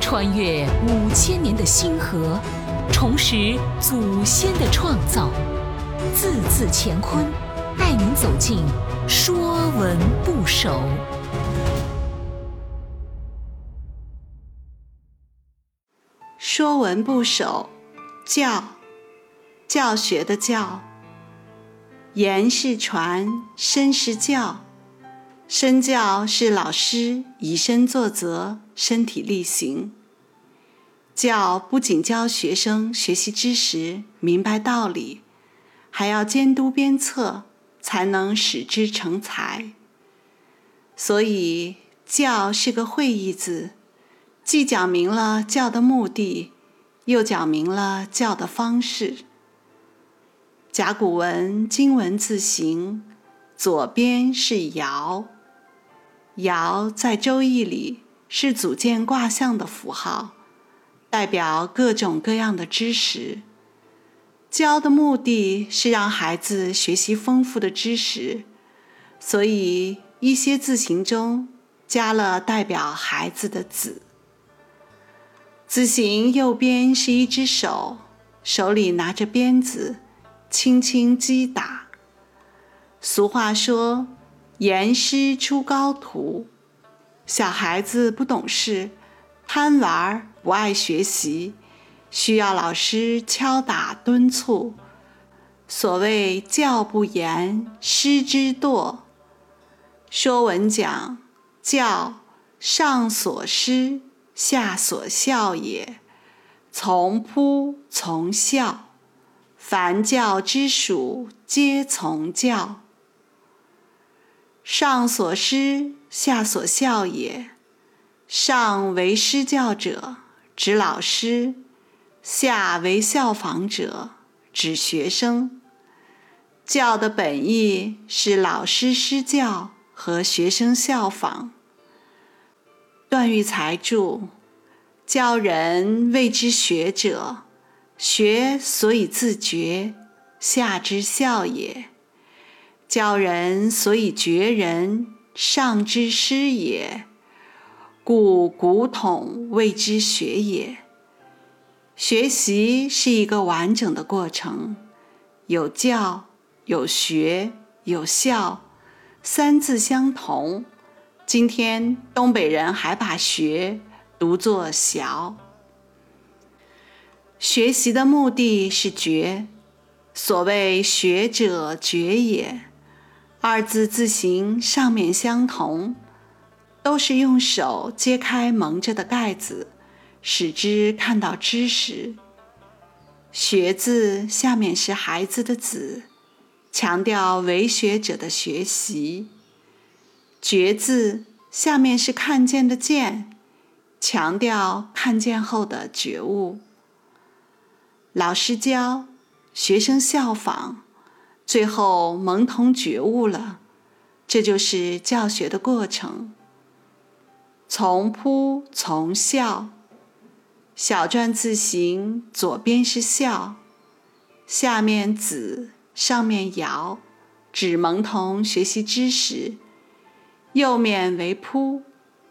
穿越五千年的星河，重拾祖先的创造，字字乾坤，带您走进《说文不首》。《说文不首》教，教学的教。言是传，身是教。身教是老师以身作则，身体力行。教不仅教学生学习知识、明白道理，还要监督鞭策，才能使之成才。所以，教是个会意字，既讲明了教的目的，又讲明了教的方式。甲骨文金文字形，左边是爻，爻在《周易》里是组建卦象的符号。代表各种各样的知识。教的目的是让孩子学习丰富的知识，所以一些字形中加了代表孩子的“子”。字形右边是一只手，手里拿着鞭子，轻轻击打。俗话说：“严师出高徒。”小孩子不懂事。贪玩不爱学习，需要老师敲打敦促。所谓教不严，师之惰。说文讲教，上所师，下所效也。从扑从孝，凡教之属，皆从教。上所师，下所效也。上为师教者，指老师；下为效仿者，指学生。教的本意是老师施教和学生效仿。段玉裁注：教人谓之学者，学所以自觉，下之效也；教人所以觉人，上之师也。故古统谓之学也。学习是一个完整的过程，有教、有学、有效，三字相同。今天东北人还把学读作学。学习的目的是觉，所谓学者觉也。二字字形上面相同。都是用手揭开蒙着的盖子，使之看到知识。学字下面是孩子的子，强调为学者的学习。觉字下面是看见的见，强调看见后的觉悟。老师教，学生效仿，最后蒙童觉悟了，这就是教学的过程。从扑从笑，小篆字形左边是笑，下面子，上面爻，指蒙童学习知识；右面为扑，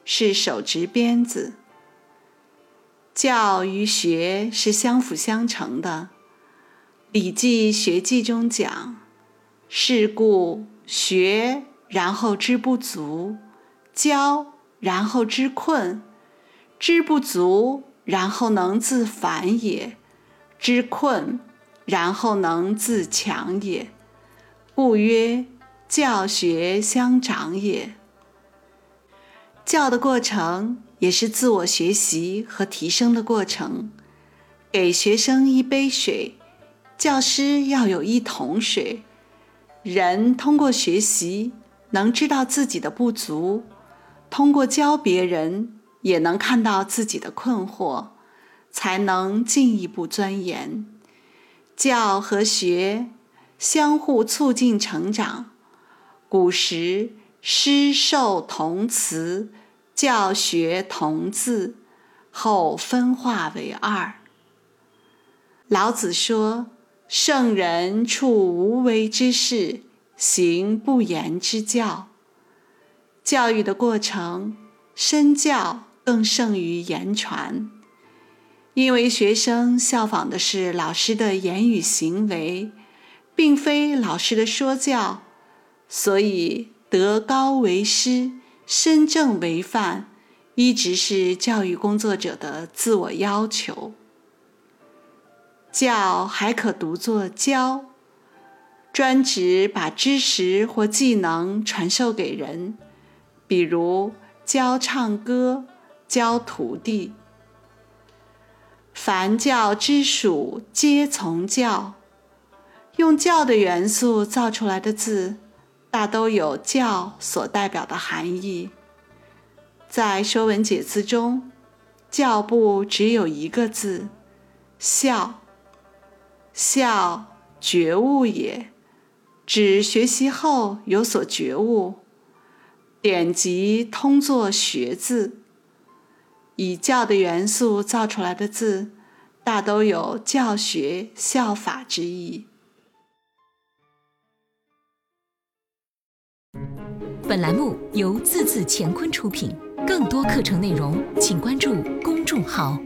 是手执鞭子。教与学是相辅相成的，《礼记学记》中讲：“是故学，然后知不足；教。”然后知困，知不足，然后能自反也；知困，然后能自强也。故曰：教学相长也。教的过程也是自我学习和提升的过程。给学生一杯水，教师要有一桶水。人通过学习，能知道自己的不足。通过教别人，也能看到自己的困惑，才能进一步钻研。教和学相互促进成长。古时师授同词，教学同字，后分化为二。老子说：“圣人处无为之事，行不言之教。”教育的过程，身教更胜于言传。因为学生效仿的是老师的言语行为，并非老师的说教，所以德高为师，身正为范，一直是教育工作者的自我要求。教还可读作教，专指把知识或技能传授给人，比如教唱歌、教徒弟。凡教之属，皆从教。用教的元素造出来的字，大都有教所代表的含义。在《说文解字》中，“教”部只有一个字“孝”。孝，觉悟也，指学习后有所觉悟。典籍通作“学”字。以教的元素造出来的字，大都有教学效法之意。本栏目由字字乾坤出品，更多课程内容请关注公众号。